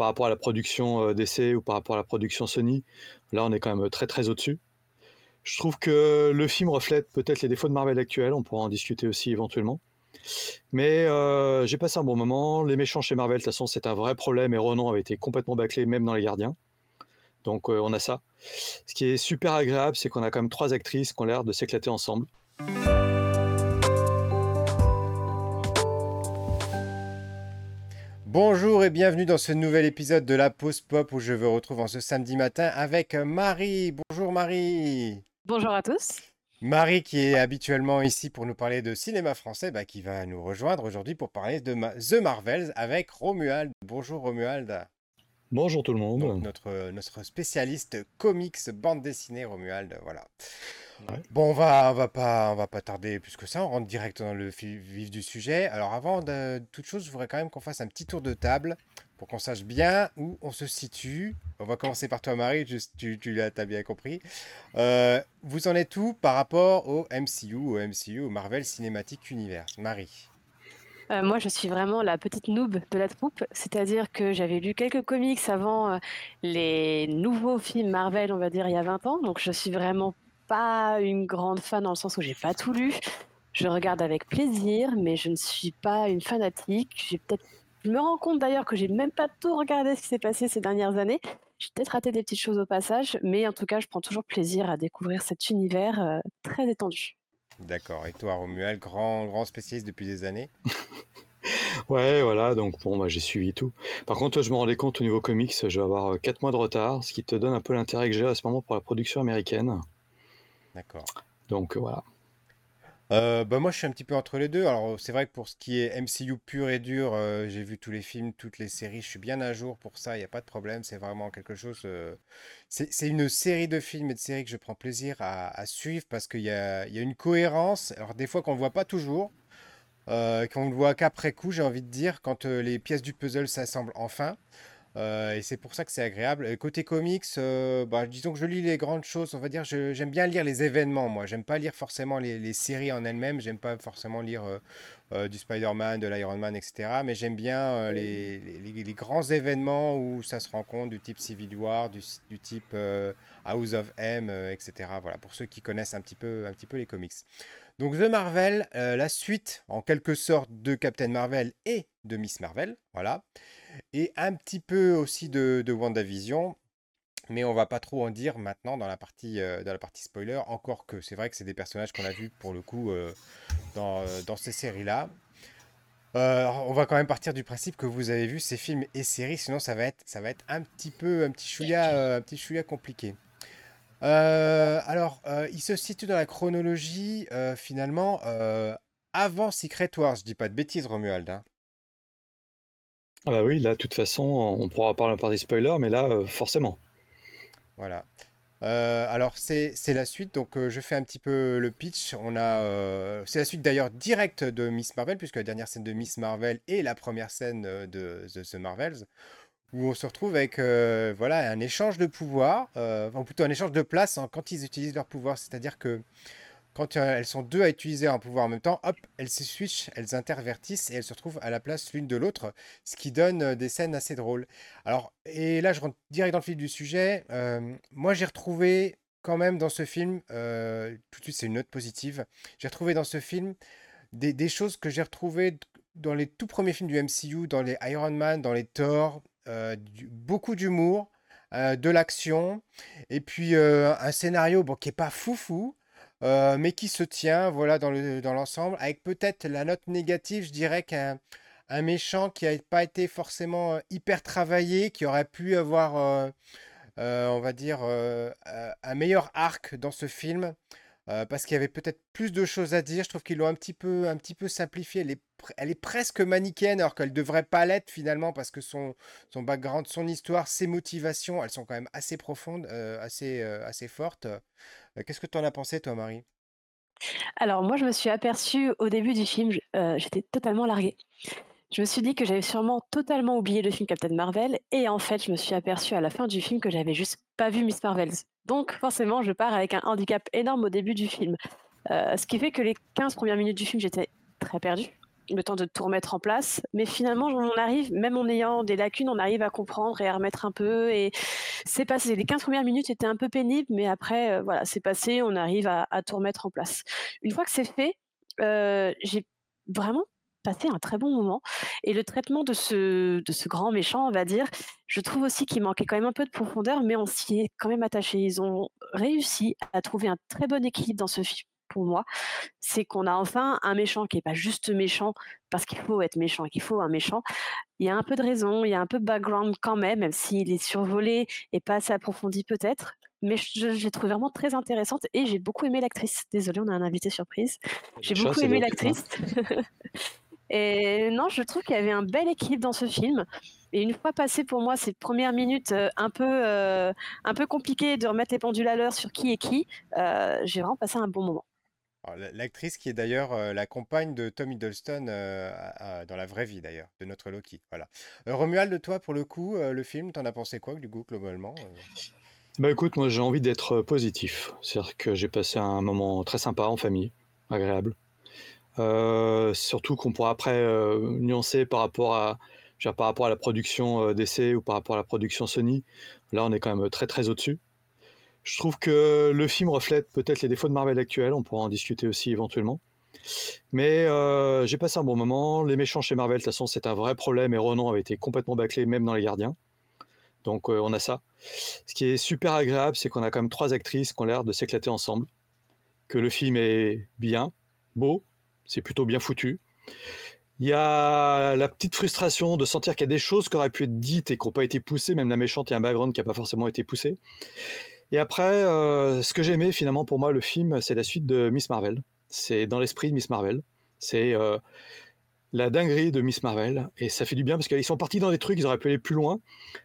par rapport à la production euh, DC ou par rapport à la production Sony, là on est quand même très très au-dessus. Je trouve que le film reflète peut-être les défauts de Marvel actuels, on pourra en discuter aussi éventuellement. Mais euh, j'ai passé un bon moment. Les méchants chez Marvel, de toute façon, c'est un vrai problème et Ronan avait été complètement bâclé, même dans Les Gardiens. Donc euh, on a ça. Ce qui est super agréable, c'est qu'on a quand même trois actrices qui ont l'air de s'éclater ensemble. Bonjour et bienvenue dans ce nouvel épisode de la Pause Pop où je vous retrouve en ce samedi matin avec Marie. Bonjour Marie. Bonjour à tous. Marie qui est habituellement ici pour nous parler de cinéma français, bah, qui va nous rejoindre aujourd'hui pour parler de The Marvels avec Romuald. Bonjour Romuald. Bonjour tout le monde. notre, notre spécialiste comics, bande dessinée Romuald, voilà. Bon, on va, on va pas, on va pas tarder plus que ça. On rentre direct dans le vif du sujet. Alors, avant de, toute chose, je voudrais quand même qu'on fasse un petit tour de table pour qu'on sache bien où on se situe. On va commencer par toi, Marie. tu, tu l'as, bien compris. Euh, vous en êtes où par rapport au MCU, au MCU, au Marvel Cinematic Universe, Marie. Euh, moi, je suis vraiment la petite noob de la troupe, c'est-à-dire que j'avais lu quelques comics avant euh, les nouveaux films Marvel, on va dire, il y a 20 ans, donc je suis vraiment pas une grande fan dans le sens où j'ai pas tout lu. Je regarde avec plaisir, mais je ne suis pas une fanatique. J'ai peut-être, je me rends compte d'ailleurs que j'ai même pas tout regardé ce qui s'est passé ces dernières années. J'ai peut-être raté des petites choses au passage, mais en tout cas, je prends toujours plaisir à découvrir cet univers euh, très étendu. D'accord. Et toi, Romuald, grand, grand spécialiste depuis des années? Ouais, voilà, donc bon, bah, j'ai suivi tout. Par contre, je me rendais compte au niveau comics, je vais avoir 4 mois de retard, ce qui te donne un peu l'intérêt que j'ai à ce moment pour la production américaine. D'accord. Donc voilà. Euh, bah moi, je suis un petit peu entre les deux. Alors, c'est vrai que pour ce qui est MCU pur et dur, euh, j'ai vu tous les films, toutes les séries. Je suis bien à jour pour ça. Il n'y a pas de problème. C'est vraiment quelque chose. Euh, c'est une série de films et de séries que je prends plaisir à, suivre parce qu'il y a, il y a une cohérence. Alors, des fois qu'on ne voit pas toujours, qu'on ne voit qu'après coup, j'ai envie de dire, quand les pièces du puzzle s'assemblent enfin. Euh, et c'est pour ça que c'est agréable. côté comics, euh, bah, disons que je lis les grandes choses. On va dire, j'aime bien lire les événements. Moi, j'aime pas lire forcément les, séries en elles-mêmes. J'aime pas forcément lire euh, du Spider-Man, de l'Iron Man, etc. Mais j'aime bien les, grands événements où ça se rencontre, du type Civil War, du, du type House of M, etc. Voilà, pour ceux qui connaissent un petit peu, un petit peu les comics. Donc The Marvel, la suite en quelque sorte de Captain Marvel et de Miss Marvel, voilà et un petit peu aussi de, de WandaVision. Mais on va pas trop en dire maintenant dans la partie, euh, dans la partie spoiler, encore que c'est vrai que c'est des personnages qu'on a vus pour le coup euh, dans, euh, dans, ces séries-là. on va quand même partir du principe que vous avez vu ces films et séries, sinon ça va être, ça va être un petit peu, un petit chouïa, un petit chouïa compliqué. Alors, il se situe dans la chronologie finalement avant Secret Wars. Je dis pas de bêtises, Romuald. Hein. Ah bah oui, là, de toute façon, on pourra parler par des spoilers, mais là, euh, forcément. Voilà. Euh, alors c'est la suite, donc euh, je fais un petit peu le pitch. On a, c'est la suite d'ailleurs directe de Miss Marvel, puisque la dernière scène de Miss Marvel est la première scène de The, Marvels, où on se retrouve avec voilà un échange de pouvoir, enfin plutôt un échange de place quand ils utilisent leur pouvoir. C'est-à-dire que quand euh, elles sont deux à utiliser un pouvoir en même temps, hop, elles se switchent, elles intervertissent et elles se retrouvent à la place l'une de l'autre, ce qui donne euh, des scènes assez drôles. Alors, et là, je rentre direct dans le fil du sujet. Euh, moi, j'ai retrouvé quand même dans ce film, tout de suite, c'est une note positive. J'ai retrouvé dans ce film des, choses que j'ai retrouvées dans les tout premiers films du MCU, dans les Iron Man, dans les Thor, beaucoup d'humour. de l'action et puis un scénario bon, qui est pas foufou euh, mais qui se tient voilà, dans l'ensemble, avec peut-être la note négative, je dirais qu'un un méchant qui n'a pas été forcément euh, hyper travaillé, qui aurait pu avoir, euh, on va dire, un meilleur arc dans ce film. Parce qu'il y avait peut-être plus de choses à dire. Je trouve qu'ils l'ont un petit peu, un petit peu simplifié. Elle est, elle est presque manichéenne alors qu'elle devrait pas l'être finalement parce que son, son background, son histoire, ses motivations, elles sont quand même assez profondes, assez, assez fortes. Qu'est-ce que tu en as pensé, toi, Marie? Alors moi, je me suis aperçue au début du film, j'étais totalement larguée. Je me suis dit que j'avais sûrement totalement oublié le film Captain Marvel et en fait, je me suis aperçue à la fin du film que j'avais juste pas vu Miss Marvels. Donc forcément, je pars avec un handicap énorme au début du film. ce qui fait que les 15 premières minutes du film, j'étais très perdue le temps de tout remettre en place. Mais finalement, on arrive, même en ayant des lacunes, on arrive à comprendre et à remettre un peu. Et c'est passé. Les 15 premières minutes étaient un peu pénibles, mais après, euh, voilà, c'est passé, on arrive à, tout remettre en place. Une fois que c'est fait, euh, j'ai vraiment passé un très bon moment. Et le traitement de ce, de ce grand méchant, on va dire, je trouve aussi qu'il manquait quand même un peu de profondeur, mais on s'y est quand même attaché. Ils ont réussi à trouver un très bon équilibre dans ce film pour moi, c'est qu'on a enfin un méchant qui n'est pas juste méchant parce qu'il faut être méchant et qu'il faut un méchant. Il y a un peu de raison, il y a un peu de background quand même, même s'il est survolé et pas assez approfondi peut-être. Mais je, l'ai trouvé vraiment très intéressante et j'ai beaucoup aimé l'actrice. Désolée, on a un invité surprise. J'ai beaucoup aimé l'actrice. et non, je trouve qu'il y avait un bel équilibre dans ce film. Et une fois passé pour moi ces premières minutes euh, un peu, euh, un peu compliquées de remettre les pendules à l'heure sur qui est qui, euh, j'ai vraiment passé un bon moment. L'actrice qui est d'ailleurs euh, la compagne de Tom Hiddleston euh, dans la vraie vie d'ailleurs, de notre Loki. Voilà. Euh, Romuald, toi pour le coup, le film, t'en as pensé quoi du coup globalement Bah écoute, moi j'ai envie d'être positif. C'est-à-dire que j'ai passé un moment très sympa en famille, agréable. Surtout qu'on pourra après nuancer par rapport à, par rapport à la production d'essai ou par rapport à la production Sony. Là, on est quand même très très au-dessus. Je trouve que le film reflète peut-être les défauts de Marvel actuel, on pourra en discuter aussi éventuellement. Mais euh, j'ai passé un bon moment. Les méchants chez Marvel, de toute façon, c'est un vrai problème et Ronan avait été complètement bâclé, même dans Les Gardiens. Donc euh, on a ça. Ce qui est super agréable, c'est qu'on a quand même trois actrices qui ont l'air de s'éclater ensemble. Que le film est bien, beau, c'est plutôt bien foutu. Il y a la petite frustration de sentir qu'il y a des choses qui auraient pu être dites et qui n'ont pas été poussées, même la méchante et un background qui n'a pas forcément été poussé. Et après, euh, ce que j'ai aimé finalement pour moi, le film, c'est la suite de Miss Marvel. C'est dans l'esprit de Miss Marvel. C'est euh, la dinguerie de Miss Marvel. Et ça fait du bien parce qu'ils sont partis dans des trucs, ils auraient pu aller plus loin.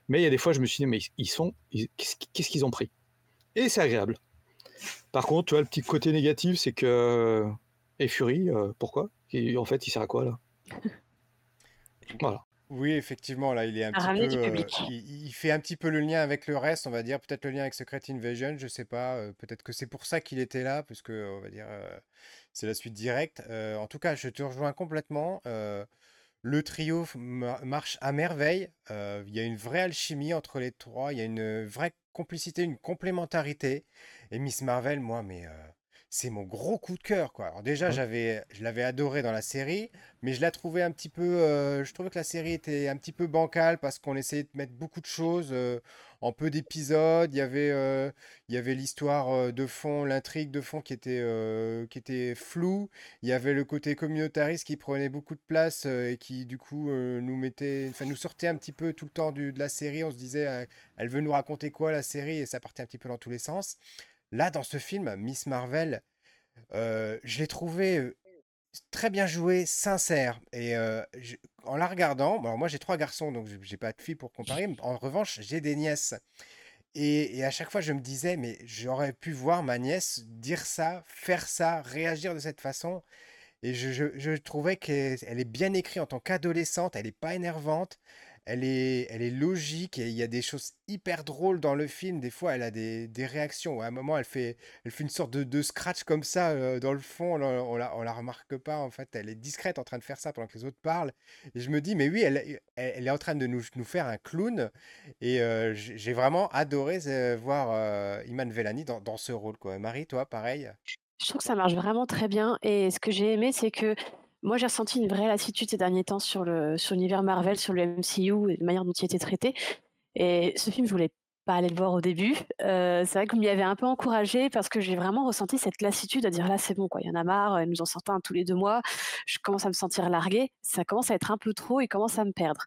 Mais il y a des fois, je me suis dit, mais ils sont. Qu'est-ce qu'ils ont pris? Et c'est agréable. Par contre, le petit côté négatif, c'est que. Et Fury, euh, pourquoi? En fait, il sert à quoi là? Voilà. Oui, effectivement, là, il est un petit peu, euh, il, fait un petit peu le lien avec le reste, on va dire, peut-être le lien avec Secret Invasion, je sais pas, euh, peut-être que c'est pour ça qu'il était là, parce que, on va dire, euh, c'est la suite directe. en tout cas, je te rejoins complètement. le trio marche à merveille. Il y a une vraie alchimie entre les trois, il y a une vraie complicité, une complémentarité. Et Miss Marvel, moi, mais c'est mon gros coup de cœur, quoi. Alors déjà, j'avais, je l'avais adoré dans la série, mais je la trouvais un petit peu, euh, je trouvais que la série était un petit peu bancale parce qu'on essayait de mettre beaucoup de choses euh, en peu d'épisodes. Il y avait, euh, il y avait l'histoire de fond, l'intrigue de fond qui était, qui était floue. Il y avait le côté communautariste qui prenait beaucoup de place et qui du coup nous mettait, enfin nous sortait un petit peu tout le temps de la série. On se disait, elle veut nous raconter quoi la série? Et ça partait un petit peu dans tous les sens. Là, dans ce film, Miss Marvel, euh, je l'ai trouvé très bien joué, sincère. Et en la regardant, moi j'ai trois garçons, donc j'ai pas de filles pour comparer. en revanche, j'ai des nièces. Et, à chaque fois, je me disais, mais j'aurais pu voir ma nièce dire ça, faire ça, réagir de cette façon. Et je, trouvais qu'elle est bien écrite en tant qu'adolescente, elle n'est pas énervante, elle est, elle est logique et il y a des choses hyper drôles dans le film. Des fois, elle a des, des réactions. À un moment, elle fait, elle fait une sorte de, de scratch comme ça euh, dans le fond. On, on, la, on la remarque pas. En fait, elle est discrète en train de faire ça pendant que les autres parlent. Et je me dis, mais oui, elle, elle, est en train de nous, nous faire un clown. Et euh, j'ai vraiment adoré euh, voir Iman Vellani dans, dans, ce rôle. Quoi. Marie, toi, pareil? Je trouve que ça marche vraiment très bien. Et ce que j'ai aimé, c'est que moi, j'ai ressenti une vraie lassitude ces derniers temps sur l'univers Marvel, sur le MCU et la manière dont il était traité. Et ce film, je voulais pas aller le voir au début. Euh, c'est vrai que vous m'y avez un peu encouragé parce que j'ai vraiment ressenti cette lassitude à dire là, c'est bon, quoi, il y en a marre, ils nous en sortent un tous les deux mois. Je commence à me sentir larguée. Ça commence à être un peu trop et commence à me perdre.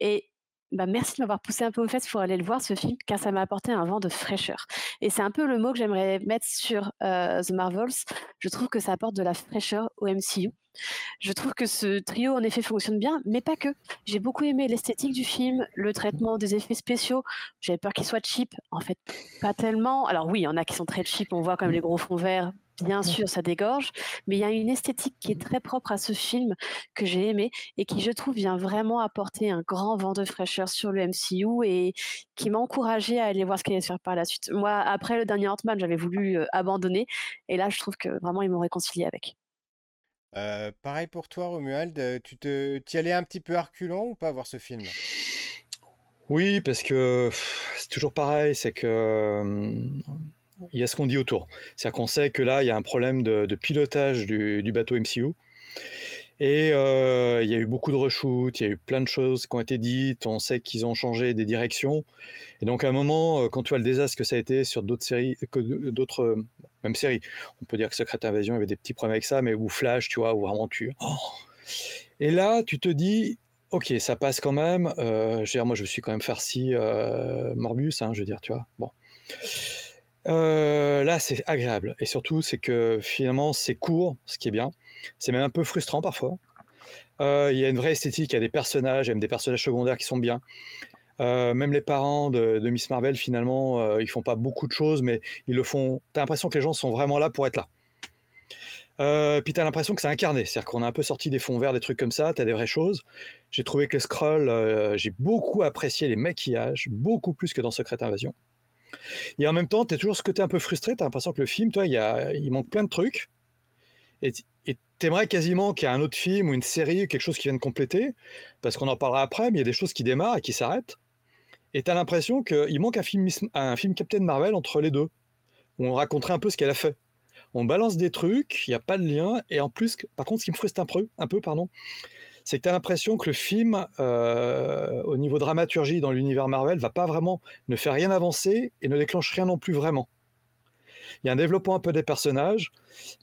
Et bah, merci de m'avoir poussé un peu aux fesses pour aller le voir ce film, car ça m'a apporté un vent de fraîcheur. Et c'est un peu le mot que j'aimerais mettre sur euh, The Marvels. Je trouve que ça apporte de la fraîcheur au MCU. Je trouve que ce trio, en effet, fonctionne bien, mais pas que. J'ai beaucoup aimé l'esthétique du film, le traitement des effets spéciaux. J'avais peur qu'ils soient cheap. En fait, pas tellement. Alors oui, il y en a qui sont très cheap. On voit quand même les gros fonds verts. Bien sûr, ça dégorge, mais il y a une esthétique qui est très propre à ce film que j'ai aimé et qui, je trouve, vient vraiment apporter un grand vent de fraîcheur sur le MCU et qui m'a encouragé à aller voir ce qu'il allait se faire par la suite. Moi, après le dernier Ant-Man, j'avais voulu euh, abandonner et là, je trouve que vraiment, ils m'ont réconcilié avec. Euh, pareil pour toi, Romuald, euh, tu te, y allais un petit peu reculant ou pas voir ce film? Oui, parce que c'est toujours pareil, c'est que il y a ce qu'on dit autour. C'est-à-dire qu'on sait que là, il y a un problème de, pilotage du bateau MCU. Et euh, il y a eu beaucoup de reshoots, il y a eu plein de choses qui ont été dites, on sait qu'ils ont changé des directions. Et donc à un moment, euh, quand tu vois le désastre que ça a été sur d'autres séries, que d'autres, euh, même séries, on peut dire que Secret Invasion avait des petits problèmes avec ça, mais ou Flash, tu vois, où vraiment tu... Oh. Et là, tu te dis, ok, ça passe quand même. je veux dire, moi, je suis quand même farci Morbius, hein, je veux dire, tu vois. Bon. là, c'est agréable. Et surtout, c'est que finalement, c'est court, ce qui est bien. C'est même un peu frustrant parfois. Euh, il y a une vraie esthétique, il y a des personnages, même des personnages secondaires qui sont bien. Euh, même les parents de, Miss Marvel, finalement, euh, ils font pas beaucoup de choses, mais ils le font. T'as l'impression que les gens sont vraiment là pour être là. Euh, puis t'as l'impression que c'est incarné, c'est-à-dire qu'on a un peu sorti des fonds verts, des trucs comme ça, t'as des vraies choses. J'ai trouvé que les scrolls, j'ai beaucoup apprécié les maquillages, beaucoup plus que dans Secret Invasion. Et en même temps, t'es toujours ce côté un peu frustré, t'as l'impression que le film, toi, il manque plein de trucs. Et t'aimerais quasiment qu'il y ait un autre film ou une série, quelque chose qui vienne compléter, parce qu'on en parlera après, mais il y a des choses qui démarrent et qui s'arrêtent. Et t'as l'impression qu'il manque un film, un film Captain Marvel entre les deux, où on raconterait un peu ce qu'elle a fait. On balance des trucs, il n'y a pas de lien, et en plus, par contre, ce qui me frustre un peu, un peu pardon, c'est que tu as l'impression que le film, euh, au niveau dramaturgie dans l'univers Marvel, va pas vraiment, ne fait rien avancer et ne déclenche rien non plus vraiment. Il y a un développement un peu des personnages,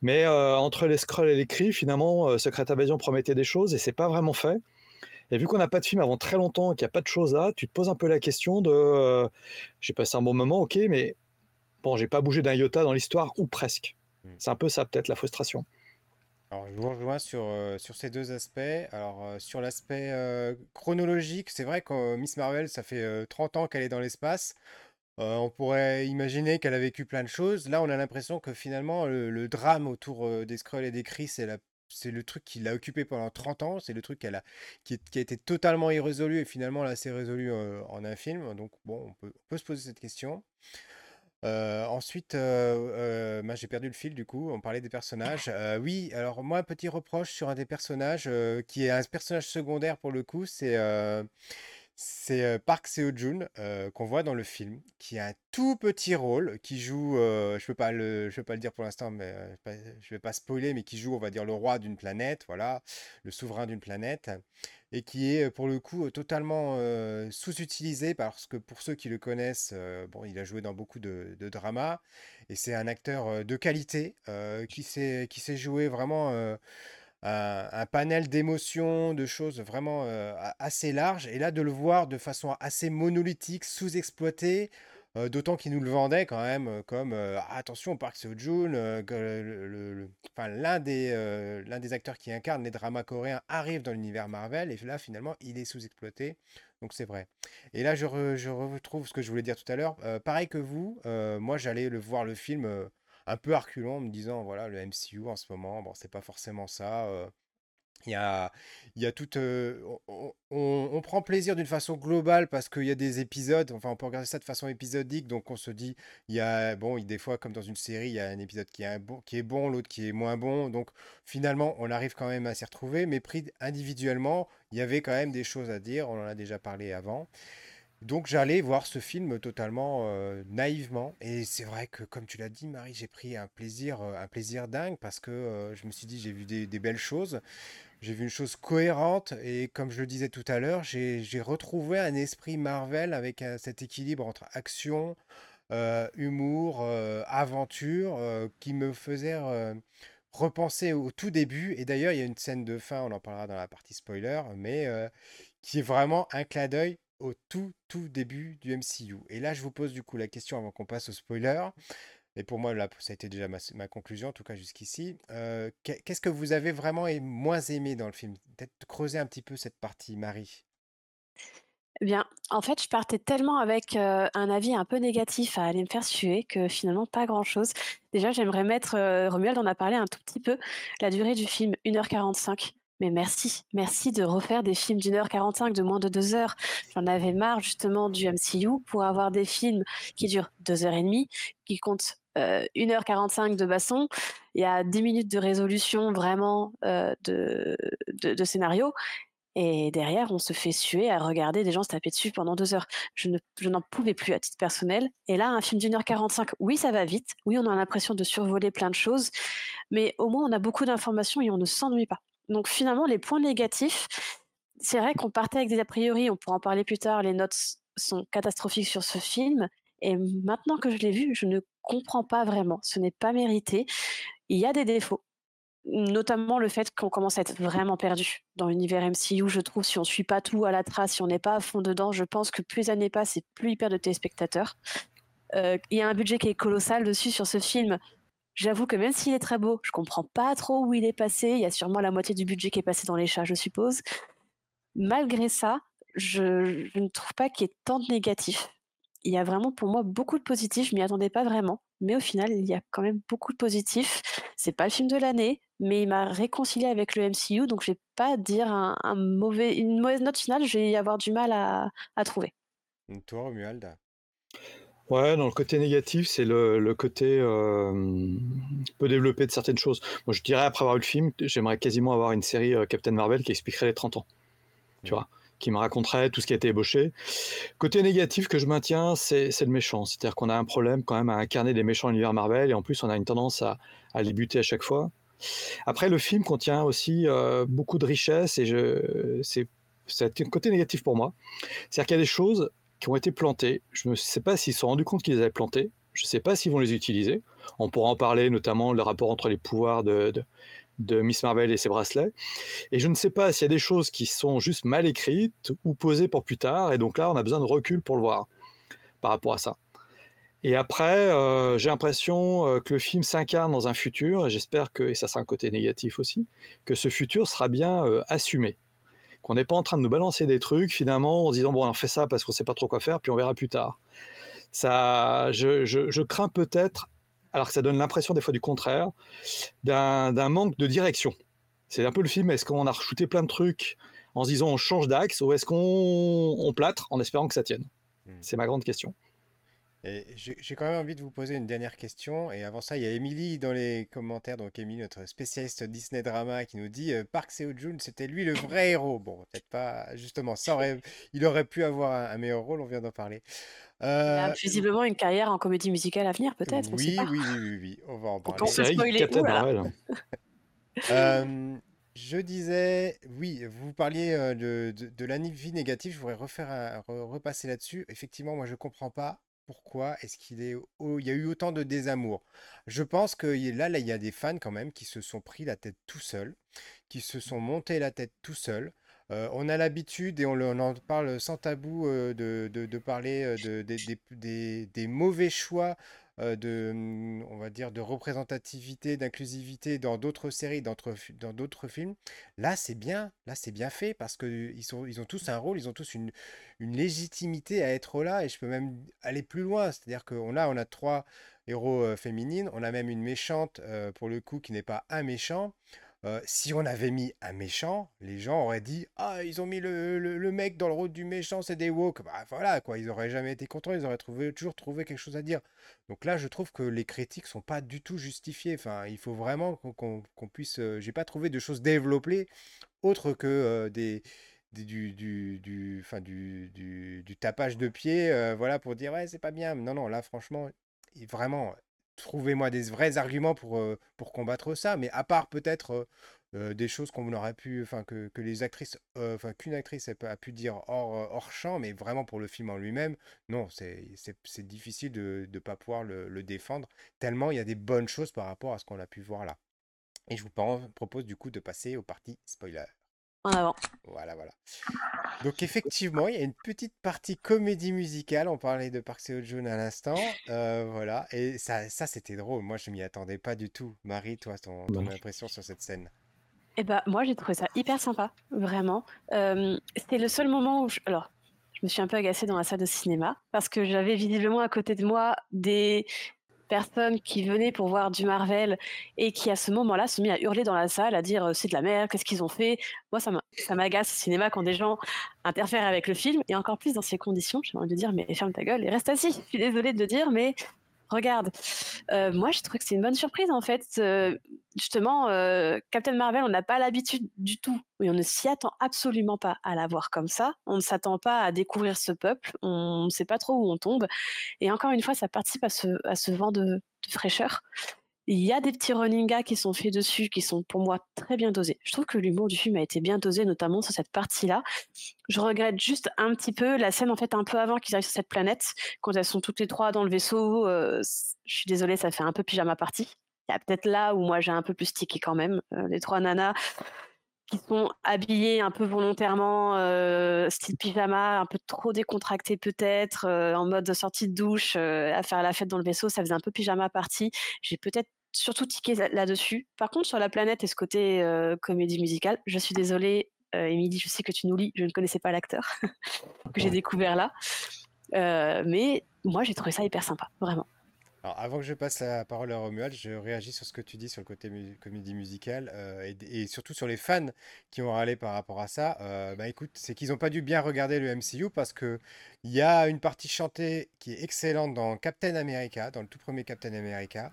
mais euh, entre les scrolls et les cris, finalement, euh, Secret Invasion promettait des choses et c'est pas vraiment fait. Et vu qu'on n'a pas de film avant très longtemps et qu'il n'y a pas de choses là, tu te poses un peu la question de euh, j'ai passé un bon moment, ok, mais bon, j'ai pas bougé d'un iota dans l'histoire ou presque. Hmm. C'est un peu ça, peut-être, la frustration. Alors, je vous rejoins sur, sur ces deux aspects. Alors, sur l'aspect chronologique, c'est vrai que Miss Marvel, ça fait 30 ans qu'elle est dans l'espace. On pourrait imaginer qu'elle a vécu plein de choses. Là, on a l'impression que finalement, le, drame autour des Skrulls et des Chris, c'est le truc qui l'a occupé pendant 30 ans. C'est le truc a, qui, a été totalement irrésolu et finalement, là, c'est résolu en un film. Donc, bon, on peut, se poser cette question. ensuite, moi j'ai perdu le fil du coup, on parlait des personnages. oui, alors moi, un petit reproche sur un des personnages, qui est un personnage secondaire pour le coup, c'est c'est Park Seo-joon qu'on voit dans le film, qui a un tout petit rôle, qui joue, je peux je peux pas le dire pour l'instant, mais je vais pas spoiler, mais qui joue, on va dire, le roi d'une planète, voilà, le souverain d'une planète, et qui est pour le coup totalement sous-utilisé parce que pour ceux qui le connaissent, bon, il a joué dans beaucoup de, de dramas, et c'est un acteur de qualité qui sait, qui sait jouer vraiment un, panel d'émotions, de choses vraiment euh, assez larges. Et là, de le voir de façon assez monolithique, sous-exploité, euh, d'autant qu'il nous le vendait quand même euh, comme attention, Park Seo-joon, l'un des, des acteurs qui incarne les dramas coréens arrive dans l'univers Marvel. Et là, finalement, il est sous-exploité. Donc c'est vrai. Et là, je, je, retrouve ce que je voulais dire tout à l'heure. pareil que vous, moi, j'allais le voir le film un peu arculant en me disant voilà le MCU en ce moment bon c'est pas forcément ça il y a, il y a tout. on, prend plaisir d'une façon globale parce qu'il y a des épisodes. Enfin, on peut regarder ça de façon épisodique. Donc, on se dit, il y a, bon, des fois, comme dans une série, il y a un épisode qui est, bon, qui est bon, l'autre qui est moins bon. Donc, finalement, on arrive quand même à s'y retrouver. Mais pris individuellement, il y avait quand même des choses à dire. On en a déjà parlé avant. Donc j'allais voir ce film totalement euh, naïvement. Et c'est vrai que comme tu l'as dit Marie, j'ai pris un plaisir euh, un plaisir dingue parce que euh, je me suis dit j'ai vu des, belles choses, j'ai vu une chose cohérente et comme je le disais tout à l'heure, j'ai retrouvé un esprit Marvel avec cet équilibre entre action, humour, aventure qui me faisait repenser au tout début. Et d'ailleurs il y a une scène de fin, on en parlera dans la partie spoiler, mais qui est vraiment un clin d'œil au tout, tout début du MCU. Et là, je vous pose du coup la question avant qu'on passe au spoiler. Et pour moi, là, ça a été déjà ma, conclusion, en tout cas jusqu'ici. Euh, qu'est-ce que vous avez vraiment et moins aimé dans le film? Peut-être creuser un petit peu cette partie, Marie. Eh bien, en fait, je partais tellement avec euh, un avis un peu négatif à aller me faire suer que finalement, pas grand-chose. Déjà, j'aimerais mettre, euh, Romuald en a parlé un tout petit peu, la durée du film, 1h45. Mais merci, merci de refaire des films d'une heure 45, de moins de deux heures. J'en avais marre justement du MCU pour avoir des films qui durent deux heures et demie, qui comptent 1h45 de basson, il y a 10 minutes de résolution vraiment de, de, scénario. Et derrière, on se fait suer à regarder des gens se taper dessus pendant deux heures. Je n'en pouvais plus à titre personnel. Et là, un film d'une heure 45, oui, ça va vite. Oui, on a l'impression de survoler plein de choses. Mais au moins, on a beaucoup d'informations et on ne s'ennuie pas. Donc finalement, les points négatifs, c'est vrai qu'on partait avec des a priori, on pourra en parler plus tard, les notes sont catastrophiques sur ce film. Et maintenant que je l'ai vu, je ne comprends pas vraiment. Ce n'est pas mérité. Il y a des défauts, notamment le fait qu'on commence à être vraiment perdu dans l'univers MCU. Je trouve si on ne suit pas tout à la trace, si on n'est pas à fond dedans, je pense que plus les années passent et plus il perd de téléspectateurs. Euh, il y a un budget qui est colossal dessus sur ce film. J'avoue que même s'il est très beau, je comprends pas trop où il est passé. Il y a sûrement la moitié du budget qui est passé dans les chats, je suppose. Malgré ça, je, je ne trouve pas qu'il y ait tant de négatifs il y a vraiment pour moi beaucoup de positifs. Je m'y attendais pas vraiment, mais au final, il y a quand même beaucoup de positifs. C'est pas le film de l'année, mais il m'a réconcilié avec le MCU, donc je vais pas dire un, mauvais, une mauvaise note finale. Je vais y avoir du mal à, trouver. Toi, Romuald? Ouais, dans le côté négatif, c'est le, côté euh, peu développé de certaines choses. Moi, je dirais, après avoir vu le film, j'aimerais quasiment avoir une série euh, Captain Marvel qui expliquerait les 30 ans. Tu vois qui me raconterait tout ce qui a été ébauché. Côté négatif que je maintiens, c'est le méchant. C'est-à-dire qu'on a un problème quand même à incarner des méchants l'univers Marvel, et en plus on a une tendance à, à, les buter à chaque fois. Après, le film contient aussi euh, beaucoup de richesses, et c'est un côté négatif pour moi. C'est-à-dire qu'il y a des choses qui ont été plantées. Je ne sais pas s'ils se sont rendus compte qu'ils les avaient plantées. Je ne sais pas s'ils vont les utiliser. On pourra en parler, notamment le rapport entre les pouvoirs de, Miss Marvel et ses bracelets. Et je ne sais pas s'il y a des choses qui sont juste mal écrites ou posées pour plus tard. Et donc là, on a besoin de recul pour le voir par rapport à ça. Et après, euh, j'ai l'impression euh, que le film s'incarne dans un futur, et j'espère que, et ça sera un côté négatif aussi, que ce futur sera bien euh, assumé. Qu'on n'est pas en train de nous balancer des trucs, finalement, en disant, bon, on fait ça parce qu'on ne sait pas trop quoi faire, puis on verra plus tard. Ça, je crains peut-être alors que ça donne l'impression des fois du contraire, d'un manque de direction. C'est un peu le film, est-ce qu'on a shooté plein de trucs en se disant on change d'axe ou est-ce qu'on plâtre en espérant que ça tienne? Hmm. C'est ma grande question. J'ai quand même envie de vous poser une dernière question. Et avant ça, il y a Émilie dans les commentaires. Donc, Émilie, notre spécialiste Disney Drama, qui nous dit euh, Park Seo-joon, c'était lui le vrai héros. Bon, peut-être pas, justement, ça aurait, il aurait pu avoir un meilleur rôle, on vient d'en parler. Il a euh, visiblement une carrière en comédie musicale à venir, peut-être. Oui, oui, oui, oui, on va en parler. On euh, je disais, oui, vous parliez euh, de, de, la vie négative, je voudrais refaire repasser là-dessus. Effectivement, moi, je comprends pas pourquoi est-ce qu'il est, il y a eu autant de désamour. Je pense que là, là, il y a des fans quand même qui se sont pris la tête tout seuls, qui se sont montés la tête tout seuls. Euh, on a l'habitude, et on, en parle sans tabou, euh, de, parler euh, des, mauvais choix de, hum, on va dire, de représentativité, d'inclusivité dans d'autres séries, dans d'autres films. Là, c'est bien, là, c'est bien fait parce qu'ils ils ont tous un rôle, ils ont tous une, légitimité à être là, et je peux même aller plus loin. C'est-à-dire qu'on a, on a trois héros féminines, on a même une méchante, pour le coup, qui n'est pas un méchant. Si on avait mis un méchant, les gens auraient dit Ah, ils ont mis le, mec dans le rôle du méchant, c'est des woke. Bah voilà, quoi, ils auraient jamais été contents, ils auraient toujours trouvé quelque chose à dire. Donc là, je trouve que les critiques sont pas du tout justifiées. Enfin, il faut vraiment qu'on puisse. Euh, j'ai pas trouvé de choses développées autres que des. du, du, du, du, du, tapage de pied, voilà, pour dire ouais, c'est pas bien. Non, non, là, franchement, vraiment, trouvez-moi des vrais arguments pour, euh, pour combattre ça. Mais à part peut-être euh, euh, des choses qu'on aurait pu, enfin que, les actrices, enfin qu'une actrice a, pu dire hors, hors champ, mais vraiment pour le film en lui-même, non, c'est difficile de ne pas pouvoir le, le, défendre, tellement il y a des bonnes choses par rapport à ce qu'on a pu voir là. Et je vous propose du coup de passer aux parties spoiler. En avant. Voilà, voilà. Donc effectivement, il y a une petite partie comédie musicale. On parlait de Park Seo-joon à l'instant. Euh, voilà. Et ça, ça c'était drôle. Moi, je m'y attendais pas du tout. Marie, toi, ton, ton impression sur cette scène? Eh ben, moi, j'ai trouvé ça hyper sympa. Vraiment. Euh, c'était le seul moment où... Alors, je me suis un peu agacée dans la salle de cinéma parce que j'avais visiblement à côté de moi des personnes qui venaient pour voir du Marvel et qui à ce moment-là se mis à hurler dans la salle, à dire c'est de la merde, qu'est-ce qu'ils ont fait? Moi, ça m'agace au cinéma quand des gens interfèrent avec le film et encore plus dans ces conditions. J'ai envie de dire mais ferme ta gueule et reste assis. Je suis désolée de le dire, mais Regarde, euh, moi je trouve que c'est une bonne surprise en fait. Euh, justement, euh, Captain Marvel, on n'a pas l'habitude du tout, on ne s'y attend absolument pas à la voir comme ça. On ne s'attend pas à découvrir ce peuple, on ne sait pas trop où on tombe. Et encore une fois, ça participe à ce, vent de fraîcheur. Il y a des petits running qui sont faits dessus, qui sont pour moi très bien dosés. Je trouve que l'humour du film a été bien dosé, notamment sur cette partie-là. Je regrette juste un petit peu la scène en fait un peu avant qu'ils arrivent sur cette planète, quand elles sont toutes les trois dans le vaisseau. Euh, je suis désolée, ça fait un peu pyjama party. Il y a peut-être là où moi j'ai un peu plus stické quand même. Euh, les trois nanas qui sont habillées un peu volontairement, euh, style pyjama, un peu trop décontracté peut-être, en mode sortie de douche, à faire la fête dans le vaisseau, ça faisait un peu pyjama party. J'ai peut-être surtout tiqué là-dessus. Par contre, sur la planète et ce côté comédie musicale, je suis désolée, Émilie, je sais que tu nous lis, je ne connaissais pas l'acteur que j'ai découvert là. mais moi, j'ai trouvé ça hyper sympa, vraiment. Alors, avant que je passe la parole à Romuald, je réagis sur ce que tu dis sur le côté comédie musicale et, surtout sur les fans qui ont râlé par rapport à ça. bah écoute, c'est qu'ils n'ont pas dû bien regarder le MCU parce que il y a une partie chantée qui est excellente dans Captain America, dans le tout premier Captain America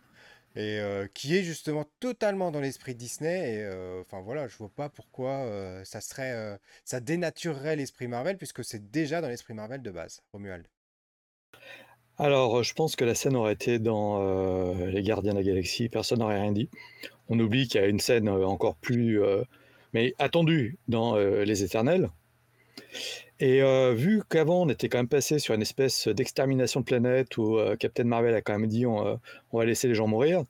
et qui est justement totalement dans l'esprit Disney. Et enfin voilà, je vois pas pourquoi ça serait, ça dénaturerait l'esprit Marvel puisque c'est déjà dans l'esprit Marvel de base. Romuald. Alors, je pense que la scène aurait été dans Les Gardiens de la Galaxie, personne n'aurait rien dit. On oublie qu'il y a une scène encore plus, mais attendue dans Les Éternels. Et euh, vu qu'avant on était quand même passé sur une espèce d'extermination de planète où euh, Captain Marvel a quand même dit on, euh, va laisser les gens mourir,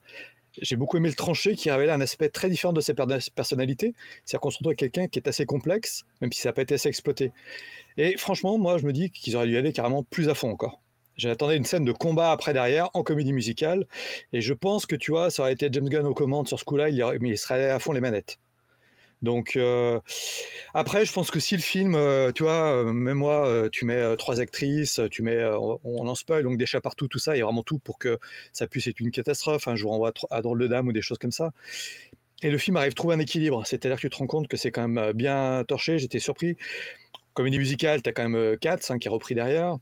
j'ai beaucoup aimé le tranché qui révèle un aspect très différent de ses personnalités. C'est-à-dire qu'on se retrouve avec quelqu'un qui est assez complexe, même si ça n'a pas été assez exploité. Et franchement, moi je me dis qu'ils auraient dû aller carrément plus à fond encore. J'attendais une scène de combat après derrière en comédie musicale, et je pense que tu vois, ça aurait été James Gunn aux commandes sur ce coup-là, il, il serait à fond les manettes. Donc euh, après, je pense que si le film, euh, tu vois, euh, même moi, tu mets trois actrices, tu mets, on, en spoil, donc des chats partout, tout ça, il y a vraiment tout pour que ça puisse être une catastrophe. Un jour, on voit à Drôle de Dame ou des choses comme ça. Et le film arrive à trouver un équilibre. C'est-à-dire que tu te rends compte que c'est quand même bien torché. J'étais surpris. Comédie musicale, tu as quand même 4, qui est repris derrière.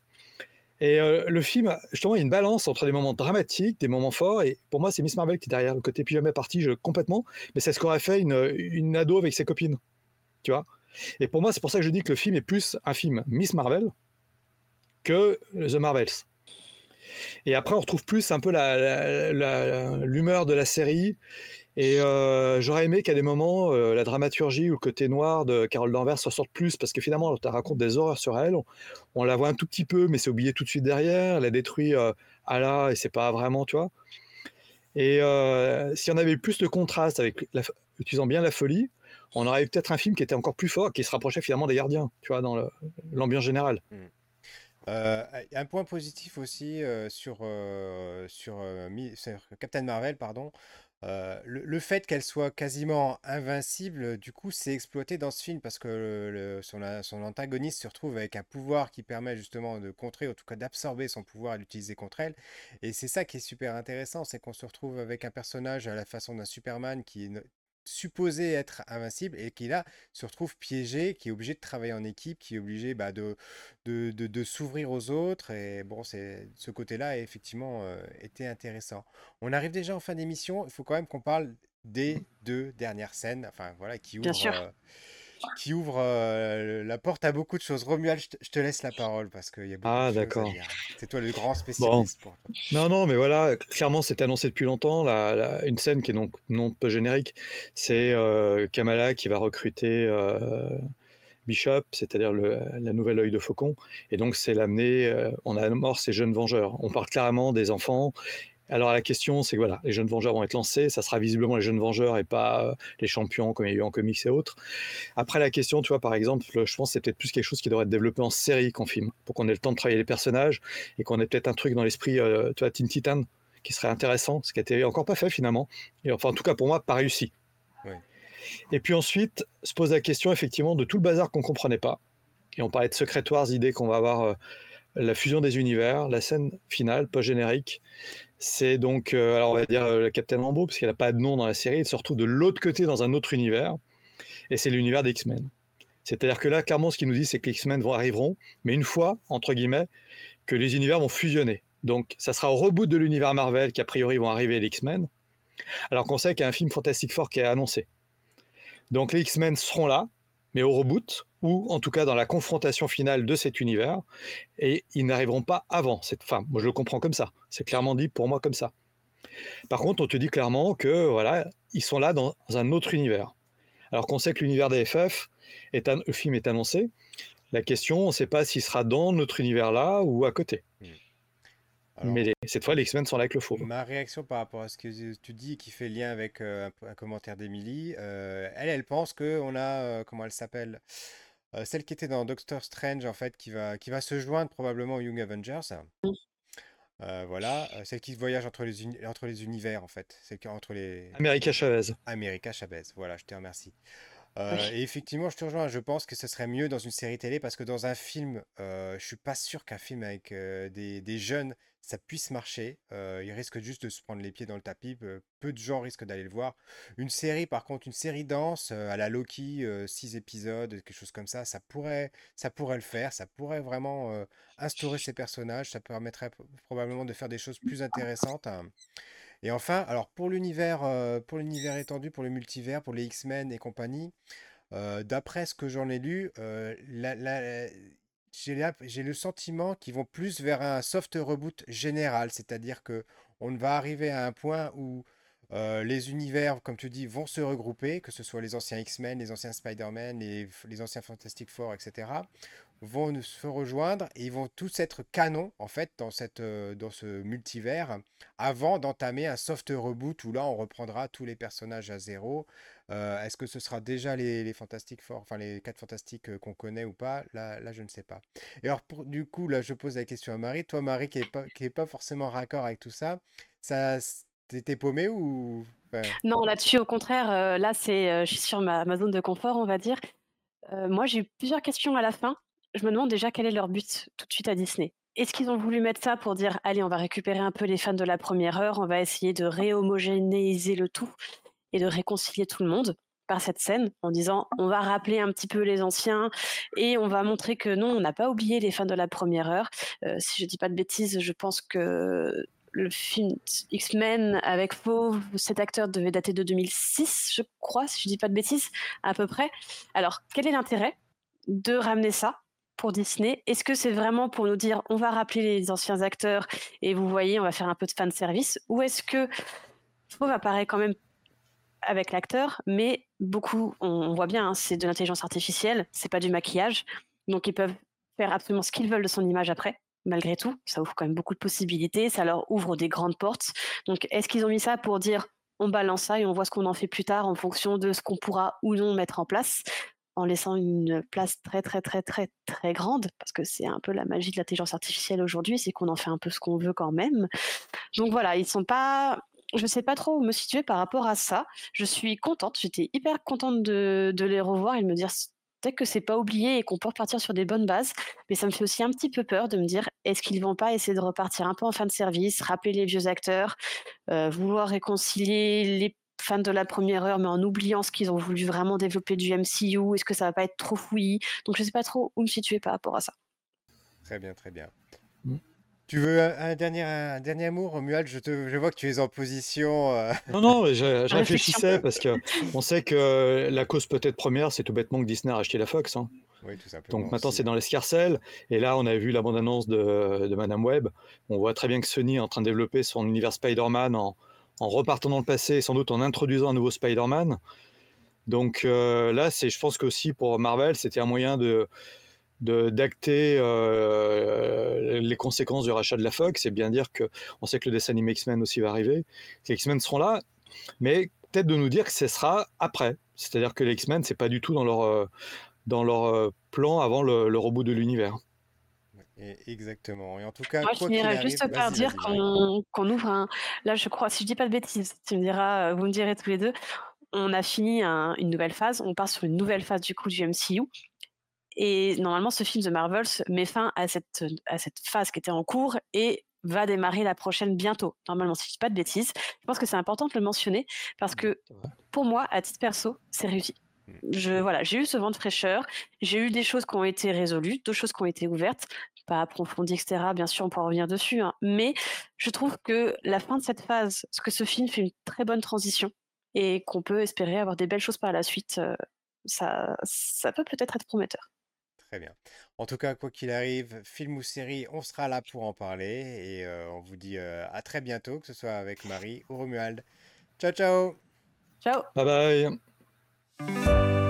Et euh, le film, justement, il y a une balance entre des moments dramatiques, des moments forts. Et pour moi, c'est Miss Marvel qui est derrière. Le côté pyjama parti je, complètement. Mais c'est ce qu'aurait fait une, une ado avec ses copines. Tu vois Et pour moi, c'est pour ça que je dis que le film est plus un film Miss Marvel que The Marvels. Et après, on retrouve plus un peu l'humeur de la série et euh, j'aurais aimé qu'à des moments, euh, la dramaturgie ou le côté noir de Carole Danvers ressorte plus, parce que finalement, on raconte des horreurs sur elle. On, la voit un tout petit peu, mais c'est oublié tout de suite derrière. Elle a détruit euh, Allah, et c'est pas vraiment, tu vois. Et si on avait plus de contraste avec utilisant bien la folie, on aurait peut-être un film qui était encore plus fort, qui se rapprochait finalement des gardiens, tu vois, dans l'ambiance générale. Mmh. un point positif aussi sur, sur, Captain Marvel, pardon, le, fait qu'elle soit quasiment invincible, du coup, c'est exploité dans ce film parce que son, antagoniste se retrouve avec un pouvoir qui permet justement de contrer, en tout cas d'absorber son pouvoir et l'utiliser contre elle. Et c'est ça qui est super intéressant, c'est qu'on se retrouve avec un personnage à la façon d'un Superman qui supposé être invincible et qui là se retrouve piégé, qui est obligé de travailler en équipe, qui est obligé bah, de, de, de, s'ouvrir aux autres. Et bon, c'est ce côté-là a effectivement euh, été intéressant. On arrive déjà en fin d'émission. Il faut quand même qu'on parle des deux dernières scènes, enfin voilà, qui ouvrent, euh, qui ouvre euh, la porte à beaucoup de choses. Romuald, je te, laisse la parole parce qu'il y a beaucoup ah, de choses à dire. C'est toi le grand spécialiste. Non, non, mais voilà, clairement, c'est annoncé depuis longtemps. La, une scène qui est donc non peu générique, c'est euh, Kamala qui va recruter euh, Bishop, c'est-à-dire la nouvelle œil de faucon. Et donc, c'est l'amener, on a mort ces jeunes vengeurs. On parle clairement des enfants alors la question, c'est que voilà, les jeunes Vengeurs vont être lancés, ça sera visiblement les jeunes Vengeurs et pas euh, les champions comme il y a eu en comics et autres. Après la question, tu vois, par exemple, je pense que c'est peut-être plus quelque chose qui devrait être développé en série qu'en film, pour qu'on ait le temps de travailler les personnages et qu'on ait peut-être un truc dans l'esprit, euh, tu vois, Teen Titan, qui serait intéressant, ce qui a été encore pas fait finalement, et enfin en tout cas pour moi pas réussi. Et puis ensuite, se pose la question effectivement de tout le bazar qu'on comprenait pas. Et on parlait de Secret Wars, idée qu'on va avoir euh, la fusion des univers, la scène finale, post-générique, c'est donc, euh, alors on va dire euh, le Captain Rambo, parce qu'il n'a pas de nom dans la série, il se retrouve de l'autre côté dans un autre univers, et c'est l'univers des X-Men. C'est-à-dire que là, clairement, ce qu'il nous dit, c'est que les X-Men arriveront, mais une fois, entre guillemets, que les univers vont fusionner. Donc, ça sera au reboot de l'univers Marvel qu'a priori vont arriver les X-Men, alors qu'on sait qu'il y a un film Fantastic Four qui est annoncé. Donc, les X-Men seront là, mais au reboot, ou en tout cas dans la confrontation finale de cet univers, et ils n'arriveront pas avant cette fin. Moi, je le comprends comme ça. C'est clairement dit pour moi comme ça. Par contre, on te dit clairement que voilà, ils sont là dans un autre univers. Alors qu'on sait que l'univers des FF, est le film est annoncé. La question, on ne sait pas s'il sera dans notre univers-là ou à côté. Mais cette fois, les X-Men sont là avec le faux. Ma réaction par rapport à ce que tu dis, qui fait lien avec euh, un, commentaire d'Emily, euh, elle, elle pense qu'on a, euh, comment elle s'appelle Celle qui était dans Doctor Strange, en fait, qui va, qui va se joindre probablement aux Young Avengers. voilà, celle qui voyage entre les, entre les univers, en fait. Celle qui, entre les... America Chavez. America Chavez, voilà, je te remercie. Euh, et effectivement, je te rejoins. Je pense que ce serait mieux dans une série télé parce que dans un film, euh, je suis pas sûr qu'un film avec euh, des, des jeunes, ça puisse marcher. Euh, il risque juste de se prendre les pieds dans le tapis. Peu de gens risquent d'aller le voir. Une série, par contre, une série dense à la Loki, six épisodes, quelque chose comme ça, ça pourrait, ça pourrait le faire. Ça pourrait vraiment instaurer ces personnages. Ça permettrait probablement de faire des choses plus intéressantes. Hein. Et enfin, alors pour l'univers euh, pour l'univers étendu, pour le multivers, pour les X-Men et compagnie, euh, d'après ce que j'en ai lu, euh, j'ai le sentiment qu'ils vont plus vers un soft reboot général, c'est-à-dire que on va arriver à un point où les univers, comme tu dis, vont se regrouper, que ce soit les anciens X-Men, les anciens Spider-Man, les, anciens Fantastic Four, etc vont se rejoindre et ils vont tous être canons en fait dans, euh, dans ce multivers avant d'entamer un soft reboot où là on reprendra tous les personnages à zéro. Euh, est-ce que ce sera déjà les, les Fantastiques enfin les quatre Fantastiques euh, qu'on connaît ou pas? Là, là je ne sais pas. Et alors pour, du coup là je pose la question à Marie. Toi Marie qui n'est pas, qui est pas forcément raccord avec tout ça, ça t'étais paumé ou... Non là-dessus au contraire, là c'est, je suis sur ma, ma, zone de confort on va dire. moi j'ai eu plusieurs questions à la fin je me demande déjà quel est leur but tout de suite à Disney. Est-ce qu'ils ont voulu mettre ça pour dire allez, on va récupérer un peu les fans de la première heure, on va essayer de réhomogénéiser le tout? Et de réconcilier tout le monde par cette scène en disant on va rappeler un petit peu les anciens et on va montrer que non, on n'a pas oublié les fans de la première heure. Euh, si je dis pas de bêtises, je pense que le film X-Men avec Fauve, cet acteur devait dater de 2006, je crois, si je dis pas de bêtises, à peu près. Alors, quel est l'intérêt de ramener ça pour Disney? Est-ce que c'est vraiment pour nous dire on va rappeler les anciens acteurs et vous voyez, on va faire un peu de fan service Ou est-ce que Fauve apparaît quand même avec l'acteur, mais beaucoup, on, voit bien, hein, c'est de l'intelligence artificielle, c'est pas du maquillage, donc ils peuvent faire absolument ce qu'ils veulent de son image après. Malgré tout, ça ouvre quand même beaucoup de possibilités, ça leur ouvre des grandes portes. Donc, est-ce qu'ils ont mis ça pour dire on balance ça et on voit ce qu'on en fait plus tard en fonction de ce qu'on pourra ou non mettre en place en laissant une place très très très très très grande, parce que c'est un peu la magie de l'intelligence artificielle aujourd'hui, c'est qu'on en fait un peu ce qu'on veut quand même. Donc voilà, ils sont pas, je sais pas trop où me situer par rapport à ça. Je suis contente, j'étais hyper contente de, les revoir et de me dire peut-être que c'est pas oublié et qu'on peut repartir sur des bonnes bases, mais ça me fait aussi un petit peu peur de me dire est-ce qu'ils vont pas essayer de repartir un peu en fin de service, rappeler les vieux acteurs, euh, vouloir réconcilier les fan de la première heure, mais en oubliant ce qu'ils ont voulu vraiment développer du MCU Est-ce que ça va pas être trop fouillis? Donc je sais pas trop où me situer par rapport à ça. Très bien, très bien. Mm. Tu veux un, dernier, un dernier amour, Romuald je, te, je vois que tu es en position. Euh. Non, non, je, réfléchissais parce qu'on sait que la cause peut-être première, c'est tout bêtement que Disney a acheté la Fox. Hein. Oui, tout simplement. Donc maintenant, c'est dans l'escarcelle. Et là, on a vu la bande-annonce de, de Madame Web. On voit très bien que Sony est en train de développer son univers Spider-Man en, en repartant dans le passé, sans doute en introduisant un nouveau Spider-Man. Donc euh, là, c'est, je pense qu'aussi pour Marvel, c'était un moyen de, d'acter euh, les conséquences du rachat de la Fox. C'est bien dire que on sait que le dessin animé X-Men aussi va arriver. Les X-Men seront là, mais peut-être de nous dire que ce sera après. C'est-à-dire que les X-Men, c'est pas du tout dans leur, euh, dans leur plan avant le, le reboot de l'univers exactement. Et en tout cas, Moi, je finirais juste par dire qu'on ouvre un. Là, je crois, si je dis pas de bêtises, tu me diras, euh, vous me direz tous les deux, on a fini une nouvelle phase, on part sur une nouvelle phase du coup du MCU. Et normalement, ce film The Marvels met fin à cette, à cette phase qui était en cours et va démarrer la prochaine bientôt. Normalement, si je dis pas de bêtises, je pense que c'est important de le mentionner parce mmh, que pour moi, à titre perso, c'est réussi. Je, voilà, j'ai eu ce vent de fraîcheur, j'ai eu des choses qui ont été résolues, d'autres choses qui ont été ouvertes pas approfondi, etc. Bien sûr, on pourra revenir dessus, hein. mais je trouve que la fin de cette phase, ce que ce film fait une très bonne transition et qu'on peut espérer avoir des belles choses par la suite, ça, ça peut peut-être être prometteur. Très bien. En tout cas, quoi qu'il arrive, film ou série, on sera là pour en parler et euh, on vous dit euh, à très bientôt, que ce soit avec Marie ou Romuald. Ciao, ciao. Ciao. Bye bye.